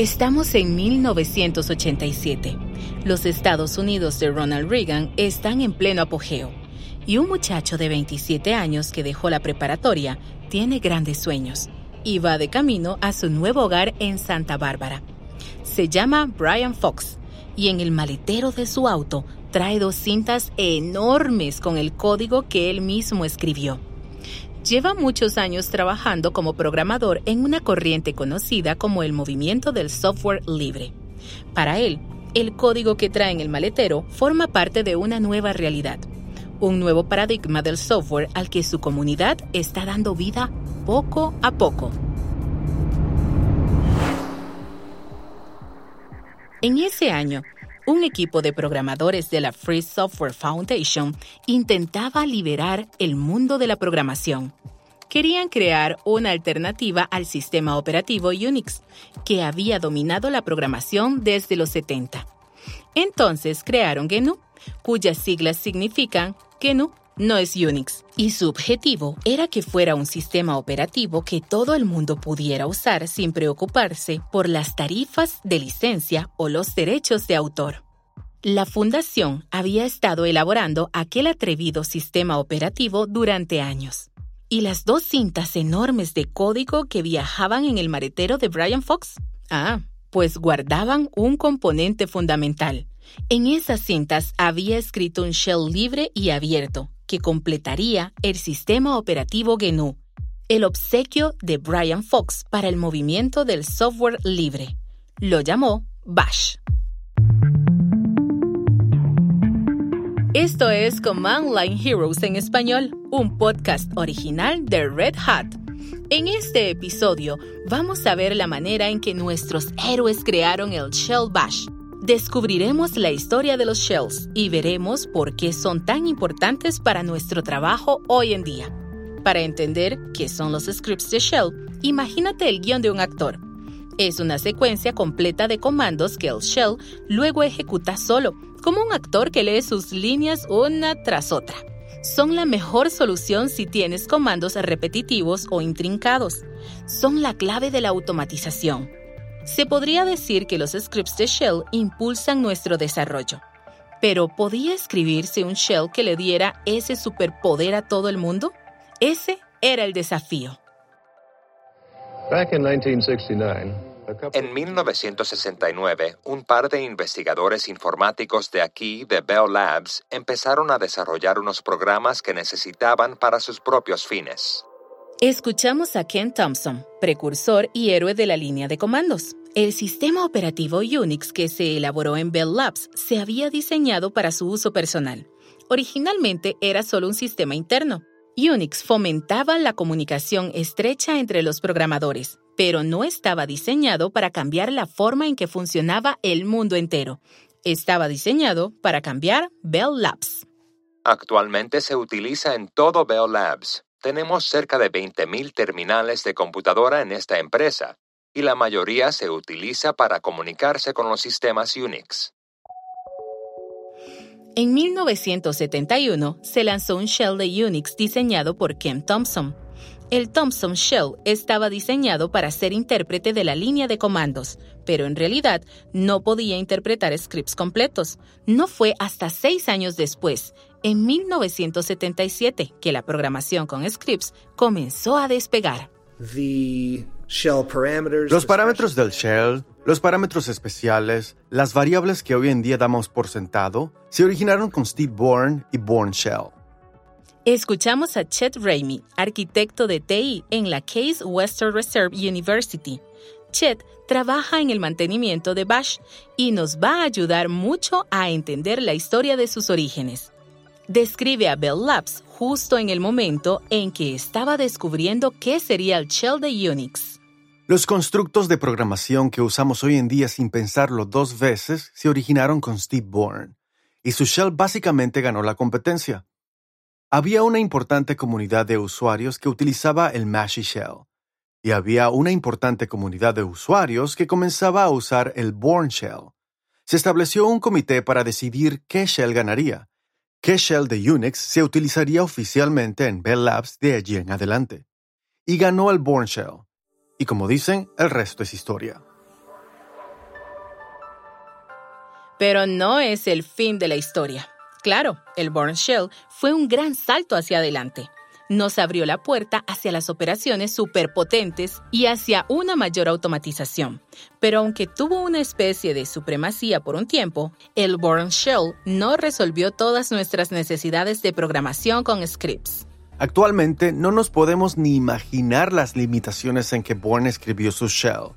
Estamos en 1987. Los Estados Unidos de Ronald Reagan están en pleno apogeo. Y un muchacho de 27 años que dejó la preparatoria tiene grandes sueños y va de camino a su nuevo hogar en Santa Bárbara. Se llama Brian Fox y en el maletero de su auto trae dos cintas enormes con el código que él mismo escribió. Lleva muchos años trabajando como programador en una corriente conocida como el movimiento del software libre. Para él, el código que trae en el maletero forma parte de una nueva realidad, un nuevo paradigma del software al que su comunidad está dando vida poco a poco. En ese año, un equipo de programadores de la Free Software Foundation intentaba liberar el mundo de la programación. Querían crear una alternativa al sistema operativo Unix, que había dominado la programación desde los 70. Entonces crearon GNU, cuyas siglas significan GNU no es Unix, y su objetivo era que fuera un sistema operativo que todo el mundo pudiera usar sin preocuparse por las tarifas de licencia o los derechos de autor. La fundación había estado elaborando aquel atrevido sistema operativo durante años. ¿Y las dos cintas enormes de código que viajaban en el maretero de Brian Fox? Ah, pues guardaban un componente fundamental. En esas cintas había escrito un shell libre y abierto, que completaría el sistema operativo GNU, el obsequio de Brian Fox para el movimiento del software libre. Lo llamó Bash. Esto es Command Line Heroes en español, un podcast original de Red Hat. En este episodio vamos a ver la manera en que nuestros héroes crearon el Shell Bash Descubriremos la historia de los shells y veremos por qué son tan importantes para nuestro trabajo hoy en día. Para entender qué son los scripts de shell, imagínate el guion de un actor. Es una secuencia completa de comandos que el shell luego ejecuta solo, como un actor que lee sus líneas una tras otra. Son la mejor solución si tienes comandos repetitivos o intrincados. Son la clave de la automatización se podría decir que los scripts de Shell impulsan nuestro desarrollo. Pero ¿podía escribirse un Shell que le diera ese superpoder a todo el mundo? Ese era el desafío. En 1969, un par de investigadores informáticos de aquí, de Bell Labs, empezaron a desarrollar unos programas que necesitaban para sus propios fines. Escuchamos a Ken Thompson, precursor y héroe de la línea de comandos. El sistema operativo Unix que se elaboró en Bell Labs se había diseñado para su uso personal. Originalmente era solo un sistema interno. Unix fomentaba la comunicación estrecha entre los programadores, pero no estaba diseñado para cambiar la forma en que funcionaba el mundo entero. Estaba diseñado para cambiar Bell Labs. Actualmente se utiliza en todo Bell Labs. Tenemos cerca de 20.000 terminales de computadora en esta empresa, y la mayoría se utiliza para comunicarse con los sistemas Unix. En 1971 se lanzó un shell de Unix diseñado por Ken Thompson. El Thompson Shell estaba diseñado para ser intérprete de la línea de comandos, pero en realidad no podía interpretar scripts completos. No fue hasta seis años después, en 1977 que la programación con scripts comenzó a despegar. Los parámetros del shell, los parámetros especiales, las variables que hoy en día damos por sentado, se originaron con Steve Bourne y Bourne Shell. Escuchamos a Chet Ramey, arquitecto de TI en la Case Western Reserve University. Chet trabaja en el mantenimiento de Bash y nos va a ayudar mucho a entender la historia de sus orígenes describe a Bell Labs justo en el momento en que estaba descubriendo qué sería el shell de Unix. Los constructos de programación que usamos hoy en día sin pensarlo dos veces se originaron con Steve Bourne, y su shell básicamente ganó la competencia. Había una importante comunidad de usuarios que utilizaba el Mashy Shell, y había una importante comunidad de usuarios que comenzaba a usar el Bourne Shell. Se estableció un comité para decidir qué shell ganaría, qué shell de Unix se utilizaría oficialmente en Bell Labs de allí en adelante. Y ganó el Bourne Shell. Y como dicen, el resto es historia. Pero no es el fin de la historia. Claro, el Born Shell fue un gran salto hacia adelante. Nos abrió la puerta hacia las operaciones superpotentes y hacia una mayor automatización. Pero aunque tuvo una especie de supremacía por un tiempo, el Born Shell no resolvió todas nuestras necesidades de programación con scripts. Actualmente no nos podemos ni imaginar las limitaciones en que Bourne escribió su shell.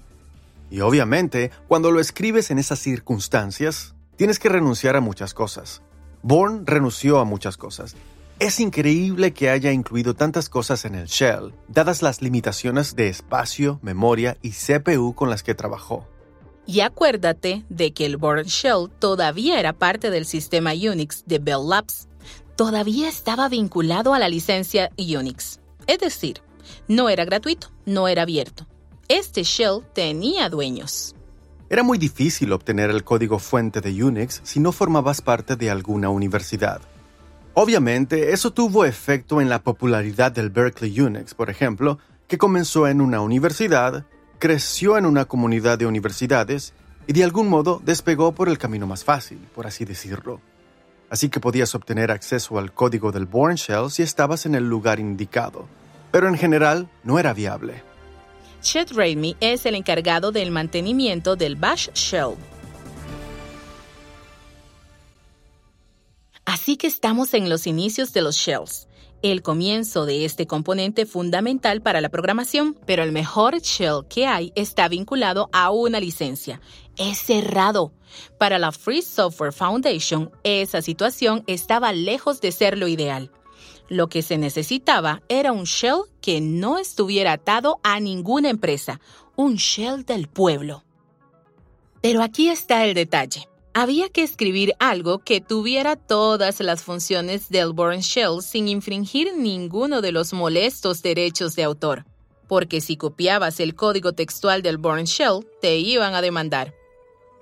Y obviamente, cuando lo escribes en esas circunstancias, tienes que renunciar a muchas cosas. Bourne renunció a muchas cosas. Es increíble que haya incluido tantas cosas en el shell, dadas las limitaciones de espacio, memoria y CPU con las que trabajó. Y acuérdate de que el Bourne Shell todavía era parte del sistema Unix de Bell Labs, todavía estaba vinculado a la licencia Unix. Es decir, no era gratuito, no era abierto. Este shell tenía dueños. Era muy difícil obtener el código fuente de Unix si no formabas parte de alguna universidad. Obviamente, eso tuvo efecto en la popularidad del Berkeley Unix, por ejemplo, que comenzó en una universidad, creció en una comunidad de universidades y de algún modo despegó por el camino más fácil, por así decirlo así que podías obtener acceso al código del Bourne Shell si estabas en el lugar indicado, pero en general no era viable. Chet Raimi es el encargado del mantenimiento del Bash Shell. Así que estamos en los inicios de los shells, el comienzo de este componente fundamental para la programación, pero el mejor shell que hay está vinculado a una licencia. Es cerrado para la Free Software Foundation, esa situación estaba lejos de ser lo ideal. Lo que se necesitaba era un shell que no estuviera atado a ninguna empresa, un shell del pueblo. Pero aquí está el detalle. Había que escribir algo que tuviera todas las funciones del Born Shell sin infringir ninguno de los molestos derechos de autor, porque si copiabas el código textual del Born Shell, te iban a demandar.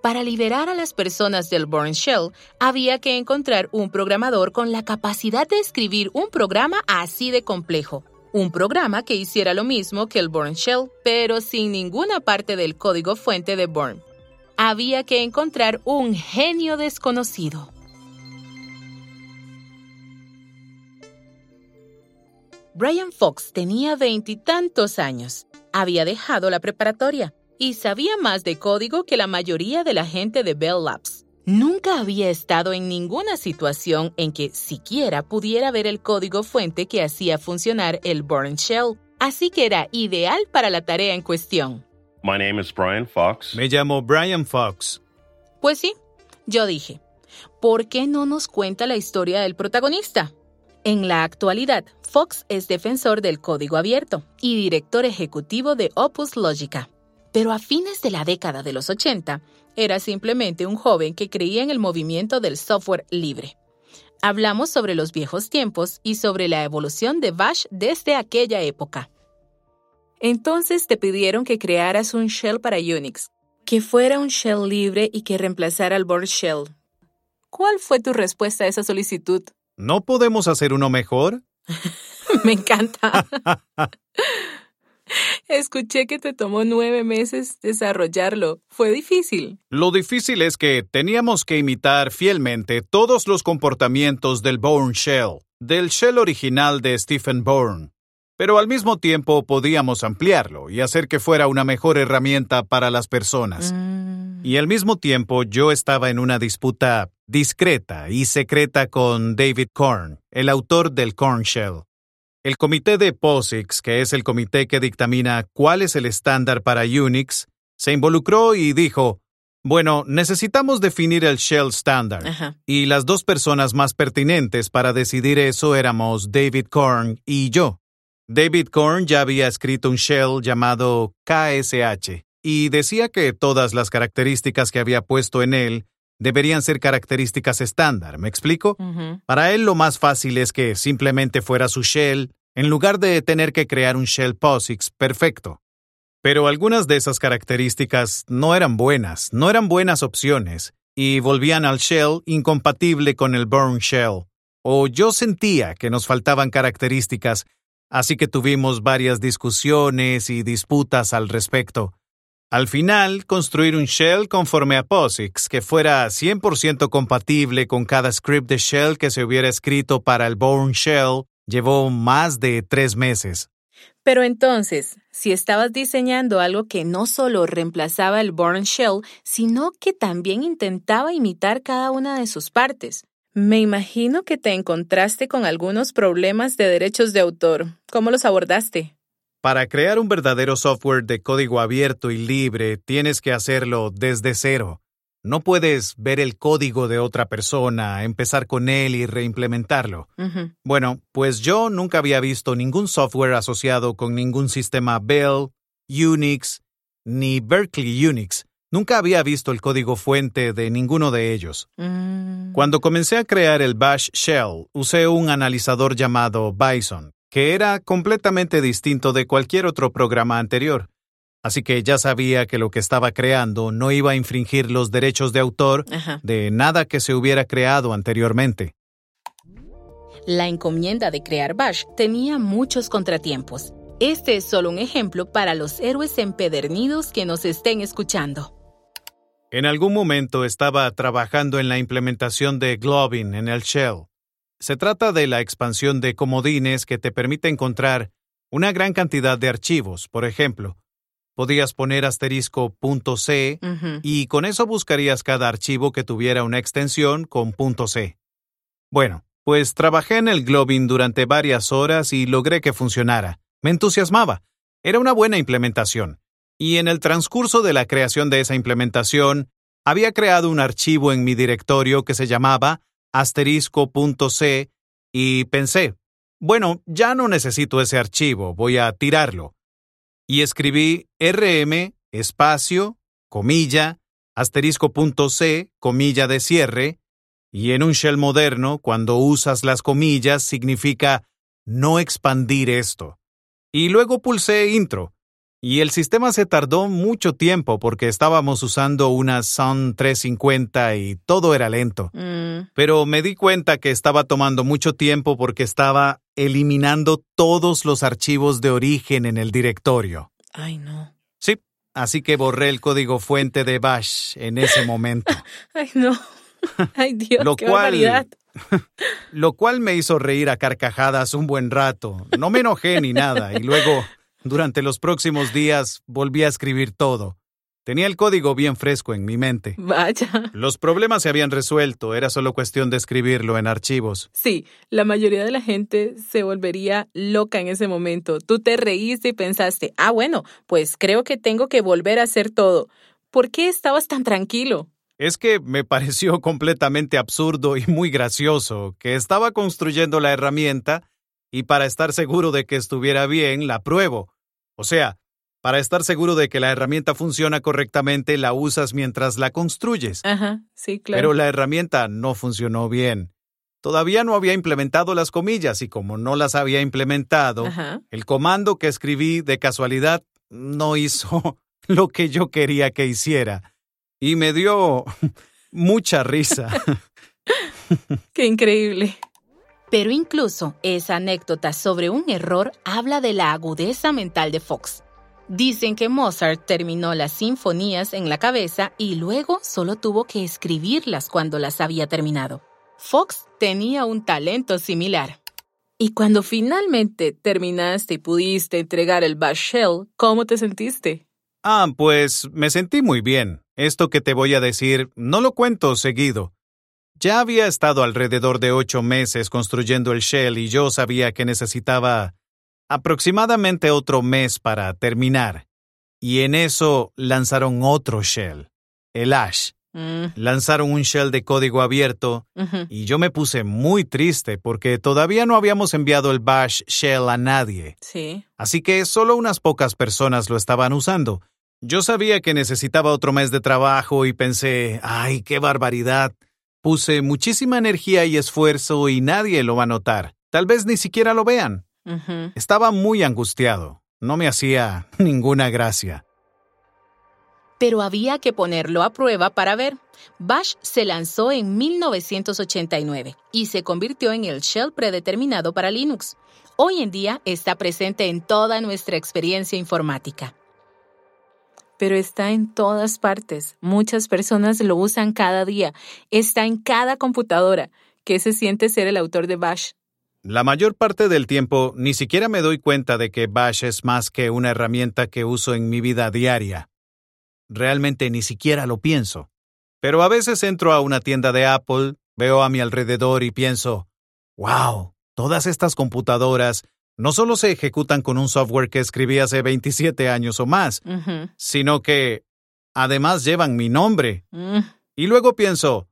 Para liberar a las personas del Born Shell, había que encontrar un programador con la capacidad de escribir un programa así de complejo. Un programa que hiciera lo mismo que el Born Shell, pero sin ninguna parte del código fuente de Born. Había que encontrar un genio desconocido. Brian Fox tenía veintitantos años. Había dejado la preparatoria y sabía más de código que la mayoría de la gente de Bell Labs. Nunca había estado en ninguna situación en que siquiera pudiera ver el código fuente que hacía funcionar el Born Shell, así que era ideal para la tarea en cuestión. My name is Brian Fox. Me llamo Brian Fox. Pues sí, yo dije, ¿por qué no nos cuenta la historia del protagonista? En la actualidad, Fox es defensor del código abierto y director ejecutivo de Opus Logica. Pero a fines de la década de los 80, era simplemente un joven que creía en el movimiento del software libre. Hablamos sobre los viejos tiempos y sobre la evolución de Bash desde aquella época. Entonces te pidieron que crearas un shell para Unix, que fuera un shell libre y que reemplazara al Board Shell. ¿Cuál fue tu respuesta a esa solicitud? ¿No podemos hacer uno mejor? Me encanta. Escuché que te tomó nueve meses desarrollarlo. ¿Fue difícil? Lo difícil es que teníamos que imitar fielmente todos los comportamientos del Bourne Shell, del shell original de Stephen Bourne. Pero al mismo tiempo podíamos ampliarlo y hacer que fuera una mejor herramienta para las personas. Mm. Y al mismo tiempo yo estaba en una disputa discreta y secreta con David Korn, el autor del Korn Shell. El comité de POSIX, que es el comité que dictamina cuál es el estándar para Unix, se involucró y dijo, bueno, necesitamos definir el shell estándar. Ajá. Y las dos personas más pertinentes para decidir eso éramos David Korn y yo. David Korn ya había escrito un shell llamado KSH y decía que todas las características que había puesto en él deberían ser características estándar, ¿me explico? Para él lo más fácil es que simplemente fuera su shell, en lugar de tener que crear un shell POSIX perfecto. Pero algunas de esas características no eran buenas, no eran buenas opciones, y volvían al shell incompatible con el Burn Shell. O yo sentía que nos faltaban características, así que tuvimos varias discusiones y disputas al respecto. Al final, construir un shell conforme a POSIX que fuera 100% compatible con cada script de shell que se hubiera escrito para el Bourne Shell llevó más de tres meses. Pero entonces, si estabas diseñando algo que no solo reemplazaba el Bourne Shell, sino que también intentaba imitar cada una de sus partes, me imagino que te encontraste con algunos problemas de derechos de autor. ¿Cómo los abordaste? Para crear un verdadero software de código abierto y libre, tienes que hacerlo desde cero. No puedes ver el código de otra persona, empezar con él y reimplementarlo. Bueno, pues yo nunca había visto ningún software asociado con ningún sistema Bell, Unix, ni Berkeley Unix. Nunca había visto el código fuente de ninguno de ellos. Mm. Cuando comencé a crear el Bash Shell, usé un analizador llamado Bison, que era completamente distinto de cualquier otro programa anterior así que ya sabía que lo que estaba creando no iba a infringir los derechos de autor de nada que se hubiera creado anteriormente. La encomienda de crear Bash tenía muchos contratiempos. Este es solo un ejemplo para los héroes empedernidos que nos estén escuchando. En algún momento estaba trabajando en la implementación de Globin en el Shell. Se trata de la expansión de comodines que te permite encontrar una gran cantidad de archivos, por ejemplo, podías poner asterisco .c y con eso buscarías cada archivo que tuviera una extensión con .c. Bueno, pues trabajé en el Globin durante varias horas y logré que funcionara. Me entusiasmaba. Era una buena implementación. Y en el transcurso de la creación de esa implementación, había creado un archivo en mi directorio que se llamaba asterisco.c y pensé, bueno, ya no necesito ese archivo, voy a tirarlo y escribí rm espacio, comilla, asterisco punto c, comilla de cierre, y en un shell moderno, cuando usas las comillas, significa no expandir esto. Y luego pulsé intro, y el sistema se tardó mucho tiempo porque estábamos usando una Sun 350 y todo era lento. Mm. Pero me di cuenta que estaba tomando mucho tiempo porque estaba eliminando todos los archivos de origen en el directorio. Ay, no. Sí, así que borré el código fuente de Bash en ese momento. Ay, no. Ay, Dios, Lo qué cual- barbaridad. Lo cual me hizo reír a carcajadas un buen rato. No me enojé ni nada, y luego, durante los próximos días, volví a escribir todo. Tenía el código bien fresco en mi mente. Vaya. Los problemas se habían resuelto, era solo cuestión de escribirlo en archivos. Sí, la mayoría de la gente se volvería loca en ese momento. Tú te reíste y pensaste, ah, bueno, pues creo que tengo que volver a hacer todo. ¿Por qué estabas tan tranquilo? Es que me pareció completamente absurdo y muy gracioso que estaba construyendo la herramienta y para estar seguro de que estuviera bien, la pruebo. O sea, para estar seguro de que la herramienta funciona correctamente, la usas mientras la construyes. Ajá, sí, claro. Pero la herramienta no funcionó bien. Todavía no había implementado las comillas y como no las había implementado, Ajá. el comando que escribí de casualidad no hizo lo que yo quería que hiciera. Y me dio mucha risa. Qué increíble. Pero incluso esa anécdota sobre un error habla de la agudeza mental de Fox. Dicen que Mozart terminó las sinfonías en la cabeza y luego solo tuvo que escribirlas cuando las había terminado. Fox tenía un talento similar. Y cuando finalmente terminaste y pudiste entregar el Bash Shell, ¿cómo te sentiste? Ah, pues me sentí muy bien. Esto que te voy a decir no lo cuento seguido. Ya había estado alrededor de ocho meses construyendo el shell y yo sabía que necesitaba aproximadamente otro mes para terminar. Y en eso lanzaron otro shell, el Ash. Mm, Lanzaron un shell de código abierto y yo me puse muy triste porque todavía no habíamos enviado el Bash Shell a nadie. Sí. Así que solo unas pocas personas lo estaban usando. Yo sabía que necesitaba otro mes de trabajo y pensé, ay, qué barbaridad. Puse muchísima energía y esfuerzo y nadie lo va a notar. Tal vez ni siquiera lo vean. Estaba muy angustiado. No me hacía ninguna gracia. pero había que ponerlo a prueba para ver. Bash se lanzó en 1989 y se convirtió en el shell predeterminado para Linux. Hoy en día está presente en toda nuestra experiencia informática. Pero está en todas partes. Muchas personas lo usan cada día. Está en cada computadora. ¿Qué se siente ser el autor de Bash? La mayor parte del tiempo ni siquiera me doy cuenta de que Bash es más que una herramienta que uso en mi vida diaria. Realmente ni siquiera lo pienso. Pero a veces entro a una tienda de Apple, veo a mi alrededor y pienso, wow, todas estas computadoras no solo se ejecutan con un software que escribí hace 27 años o más, sino que además llevan mi nombre. Mm. Y luego pienso,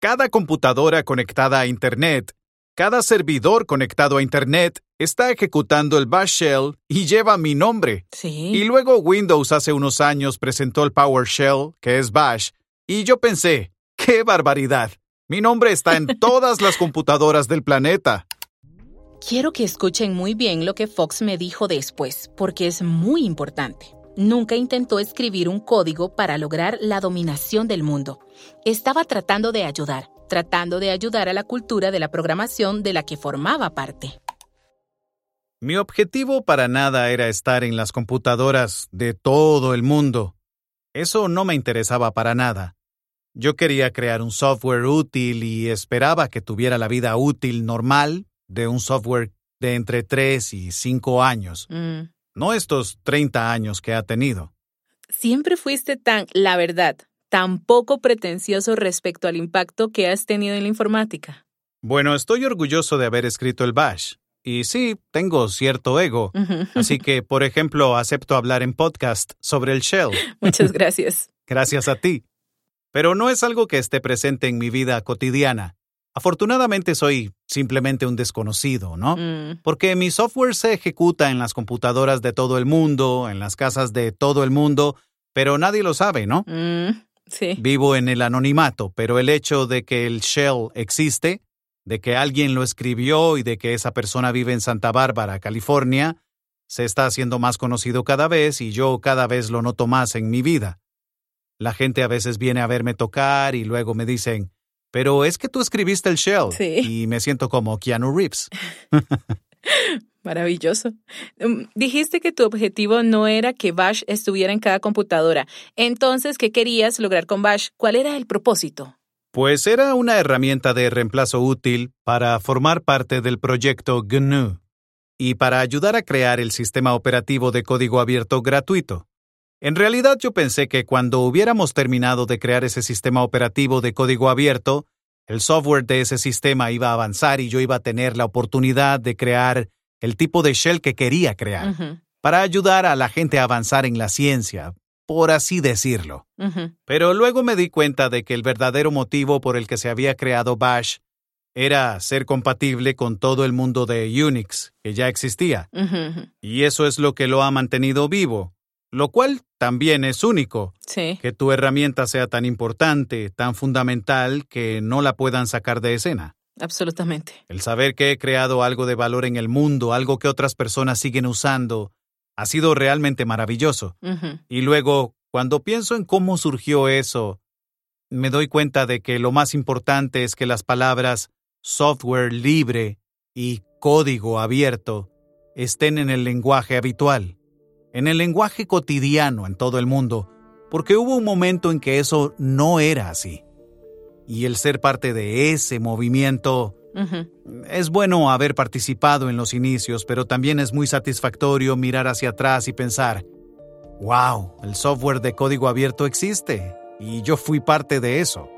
cada computadora conectada a Internet cada servidor conectado a Internet está ejecutando el Bash Shell y lleva mi nombre. Sí. Y luego Windows hace unos años presentó el PowerShell, que es Bash, y yo pensé, ¡qué barbaridad! Mi nombre está en todas las computadoras del planeta. Quiero que escuchen muy bien lo que Fox me dijo después, porque es muy importante. Nunca intentó escribir un código para lograr la dominación del mundo. Estaba tratando de ayudar, tratando de ayudar a la cultura de la programación de la que formaba parte. Mi objetivo para nada era estar en las computadoras de todo el mundo. Eso no me interesaba para nada. Yo quería crear un software útil y esperaba que tuviera la vida útil normal de un software de entre 3 y 5 años. Mm no estos 30 años que ha tenido. Siempre fuiste tan, la verdad, tan poco pretencioso respecto al impacto que has tenido en la informática. Bueno, estoy orgulloso de haber escrito el Bash. Y sí, tengo cierto ego. Así que, por ejemplo, acepto hablar en podcast sobre el Shell. Muchas gracias. gracias a ti. Pero no es algo que esté presente en mi vida cotidiana. Afortunadamente soy simplemente un desconocido, ¿no? Mm. Porque mi software se ejecuta en las computadoras de todo el mundo, en las casas de todo el mundo, pero nadie lo sabe, ¿no? Mm, sí. Vivo en el anonimato, pero el hecho de que el shell existe, de que alguien lo escribió y de que esa persona vive en Santa Bárbara, California, se está haciendo más conocido cada vez y yo cada vez lo noto más en mi vida. La gente a veces viene a verme tocar y luego me dicen, pero es que tú escribiste el shell y me siento como Keanu Reeves. Maravilloso. Mm, dijiste que tu objetivo no era que Bash estuviera en cada computadora. Entonces, ¿qué querías lograr con Bash? ¿Cuál era el propósito? Pues era una herramienta de reemplazo útil para formar parte del proyecto GNU y para ayudar a crear el sistema operativo de código abierto gratuito. En realidad yo pensé que cuando hubiéramos terminado de crear ese sistema operativo de código abierto, el software de ese sistema iba a avanzar y yo iba a tener la oportunidad de crear el tipo de shell que quería crear, para ayudar a la gente a avanzar en la ciencia, por así decirlo. Pero luego me di cuenta de que el verdadero motivo por el que se había creado Bash era ser compatible con todo el mundo de Unix, que ya existía. Y eso es lo que lo ha mantenido vivo lo cual también es único. Sí. Que tu herramienta sea tan importante, tan fundamental, que no la puedan sacar de escena. Absolutamente. El saber que he creado algo de valor en el mundo, algo que otras personas siguen usando, ha sido realmente maravilloso. Y luego, cuando pienso en cómo surgió eso, me doy cuenta de que lo más importante es que las palabras software libre y código abierto estén en el lenguaje habitual en el lenguaje cotidiano en todo el mundo, porque hubo un momento en que eso no era así. Y el ser parte de ese movimiento es bueno haber participado en los inicios, pero también es muy satisfactorio mirar hacia atrás y pensar, wow, el software de código abierto existe, y yo fui parte de eso.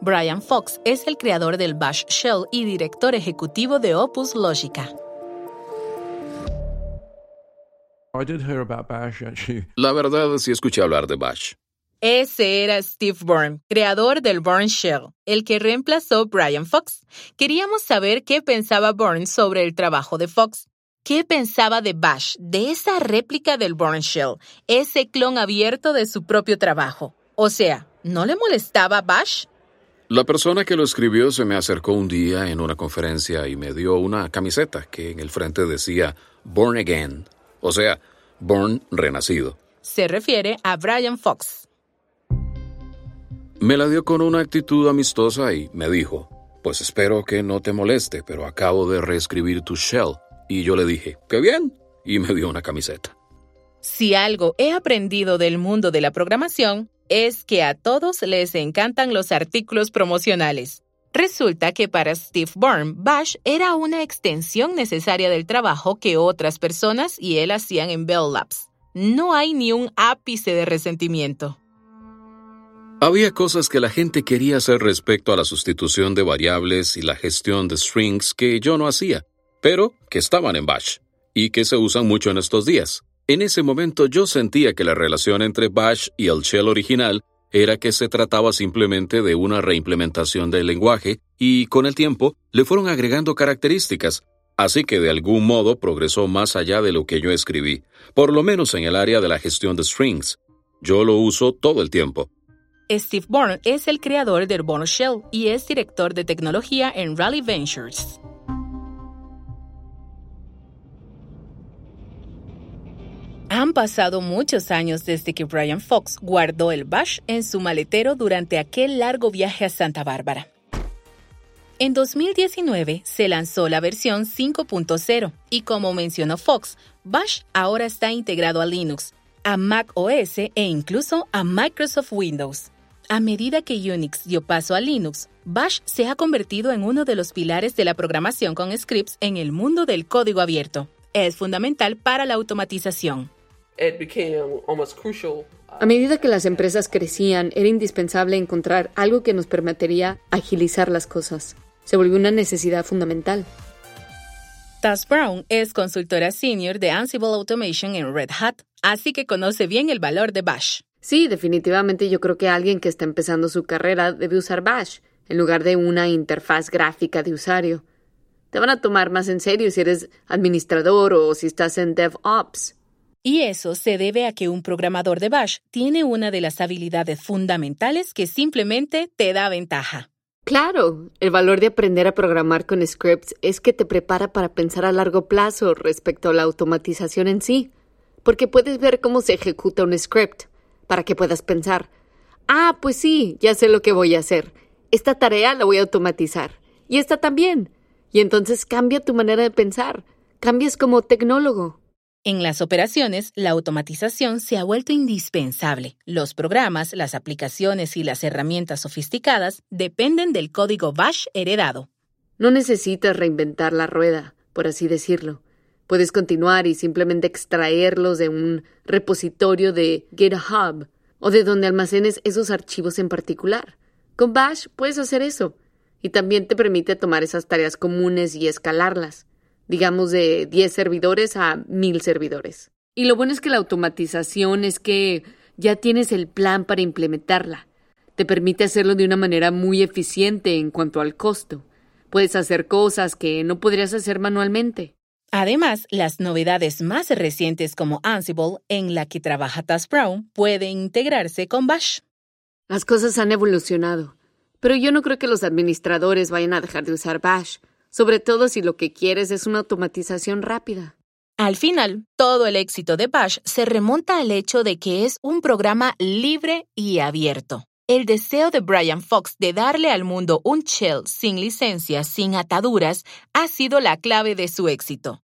Brian Fox es el creador del Bash Shell y director ejecutivo de Opus Logica. La verdad, sí escuché hablar de Bash. Ese era Steve Byrne, creador del Bourne Shell, el que reemplazó Brian Fox. Queríamos saber qué pensaba Byrne sobre el trabajo de Fox. ¿Qué pensaba de Bash, de esa réplica del Bourne Shell, ese clon abierto de su propio trabajo? O sea, ¿no le molestaba Bash? La persona que lo escribió se me acercó un día en una conferencia y me dio una camiseta que en el frente decía Born Again o sea, Born renacido. Se refiere a Brian Fox. Me la dio con una actitud amistosa y me dijo, pues espero que no te moleste, pero acabo de reescribir tu shell. Y yo le dije, qué bien, y me dio una camiseta. Si algo he aprendido del mundo de la programación, es que a todos les encantan los artículos promocionales. Resulta que para Steve Byrne, Bash era una extensión necesaria del trabajo que otras personas y él hacían en Bell Labs. No hay ni un ápice de resentimiento. Había cosas que la gente quería hacer respecto a la sustitución de variables y la gestión de strings que yo no hacía, pero que estaban en Bash y que se usan mucho en estos días. En ese momento yo sentía que la relación entre Bash y el shell original era que se trataba simplemente de una reimplementación del lenguaje y con el tiempo le fueron agregando características, así que de algún modo progresó más allá de lo que yo escribí, por lo menos en el área de la gestión de strings. Yo lo uso todo el tiempo. Steve Bourne es el creador del Bourne Shell y es director de tecnología en Rally Ventures. Han pasado muchos años desde que Brian Fox guardó el Bash en su maletero durante aquel largo viaje a Santa Bárbara. En 2019 se lanzó la versión 5.0 y como mencionó Fox, Bash ahora está integrado a Linux, a Mac OS e incluso a Microsoft Windows. A medida que Unix dio paso a Linux, Bash se ha convertido en uno de los pilares de la programación con scripts en el mundo del código abierto. Es fundamental para la automatización. A medida que las empresas crecían, era indispensable encontrar algo que nos permitiría agilizar las cosas. Se volvió una necesidad fundamental. Taz Brown es consultora senior de Ansible Automation en Red Hat, así que conoce bien el valor de Bash. Sí, definitivamente yo creo que alguien que está empezando su carrera debe usar Bash en lugar de una interfaz gráfica de usuario. Te van a tomar más en serio si eres administrador o si estás en DevOps. Y eso se debe a que un programador de Bash tiene una de las habilidades fundamentales que simplemente te da ventaja. Claro, el valor de aprender a programar con scripts es que te prepara para pensar a largo plazo respecto a la automatización en sí, porque puedes ver cómo se ejecuta un script para que puedas pensar, ah, pues sí, ya sé lo que voy a hacer. Esta tarea la voy a automatizar. Y esta también. Y entonces cambia tu manera de pensar. Cambias como tecnólogo. En las operaciones, la automatización se ha vuelto indispensable. Los programas, las aplicaciones y las herramientas sofisticadas dependen del código Bash heredado. No necesitas reinventar la rueda, por así decirlo. Puedes continuar y simplemente extraerlos de un repositorio de GitHub o de donde almacenes esos archivos en particular. Con Bash puedes hacer eso y también te permite tomar esas tareas comunes y escalarlas, digamos de 10 servidores a 1000 servidores. Y lo bueno es que la automatización es que ya tienes el plan para implementarla. Te permite hacerlo de una manera muy eficiente en cuanto al costo. Puedes hacer cosas que no podrías hacer manualmente. Además, las novedades más recientes como Ansible, en la que trabaja Taz Brown, pueden integrarse con Bash. Las cosas han evolucionado, pero yo no creo que los administradores vayan a dejar de usar Bash, sobre todo si lo que quieres es una automatización rápida. Al final, todo el éxito de Bash se remonta al hecho de que es un programa libre y abierto. El deseo de Brian Fox de darle al mundo un shell sin licencia, sin ataduras, ha sido la clave de su éxito.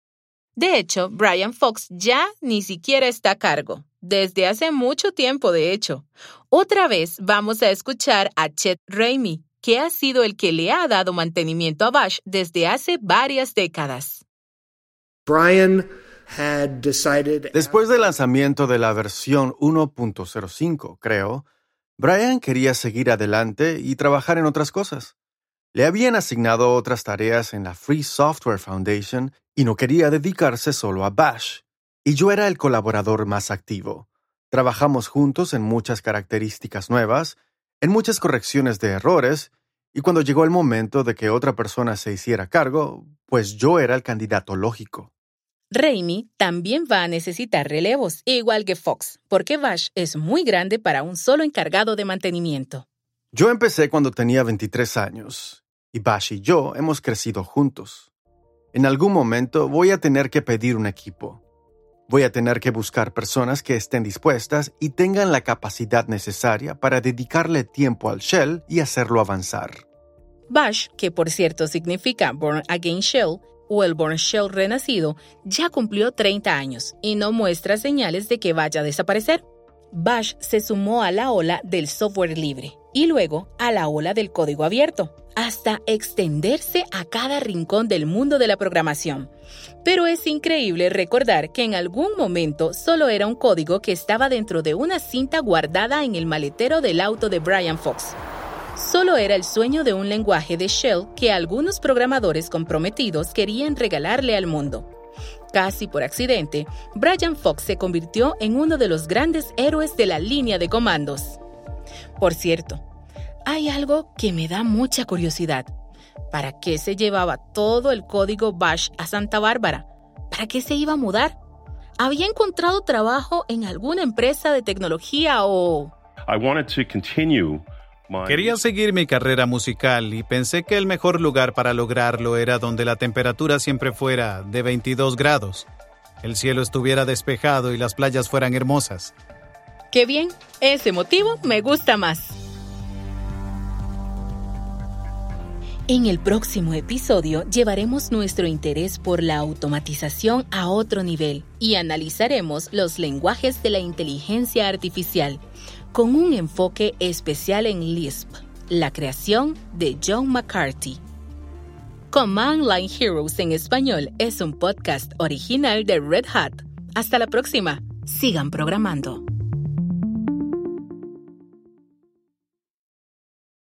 De hecho, Brian Fox ya ni siquiera está a cargo, desde hace mucho tiempo de hecho. Otra vez vamos a escuchar a Chet Ramey, que ha sido el que le ha dado mantenimiento a Bash desde hace varias décadas. Brian Después del lanzamiento de la versión 1.05, creo, Brian quería seguir adelante y trabajar en otras cosas. Le habían asignado otras tareas en la Free Software Foundation y no quería dedicarse solo a Bash. Y yo era el colaborador más activo. Trabajamos juntos en muchas características nuevas, en muchas correcciones de errores, y cuando llegó el momento de que otra persona se hiciera cargo, pues yo era el candidato lógico. Raimi también va a necesitar relevos, igual que Fox, porque Bash es muy grande para un solo encargado de mantenimiento. Yo empecé cuando tenía 23 años, y Bash y yo hemos crecido juntos. En algún momento voy a tener que pedir un equipo. Voy a tener que buscar personas que estén dispuestas y tengan la capacidad necesaria para dedicarle tiempo al shell y hacerlo avanzar. Bash, que por cierto significa Born Again Shell, o el Born Shell renacido, ya cumplió 30 años y no muestra señales de que vaya a desaparecer. Bash se sumó a la ola del software libre y luego a la ola del código abierto, hasta extenderse a cada rincón del mundo de la programación. Pero es increíble recordar que en algún momento solo era un código que estaba dentro de una cinta guardada en el maletero del auto de Brian Fox. Solo era el sueño de un lenguaje de Shell que algunos programadores comprometidos querían regalarle al mundo. Casi por accidente, Brian Fox se convirtió en uno de los grandes héroes de la línea de comandos. Por cierto, hay algo que me da mucha curiosidad. ¿Para qué se llevaba todo el código Bash a Santa Bárbara? ¿Para qué se iba a mudar? ¿Había encontrado trabajo en alguna empresa de tecnología o...? Quería seguir mi carrera musical y pensé que el mejor lugar para lograrlo era donde la temperatura siempre fuera de 22 grados, el cielo estuviera despejado y las playas fueran hermosas. Qué bien, ese motivo me gusta más. En el próximo episodio llevaremos nuestro interés por la automatización a otro nivel y analizaremos los lenguajes de la inteligencia artificial con un enfoque especial en Lisp, la creación de John McCarthy. Command Line Heroes en español es un podcast original de Red Hat. Hasta la próxima. Sigan programando.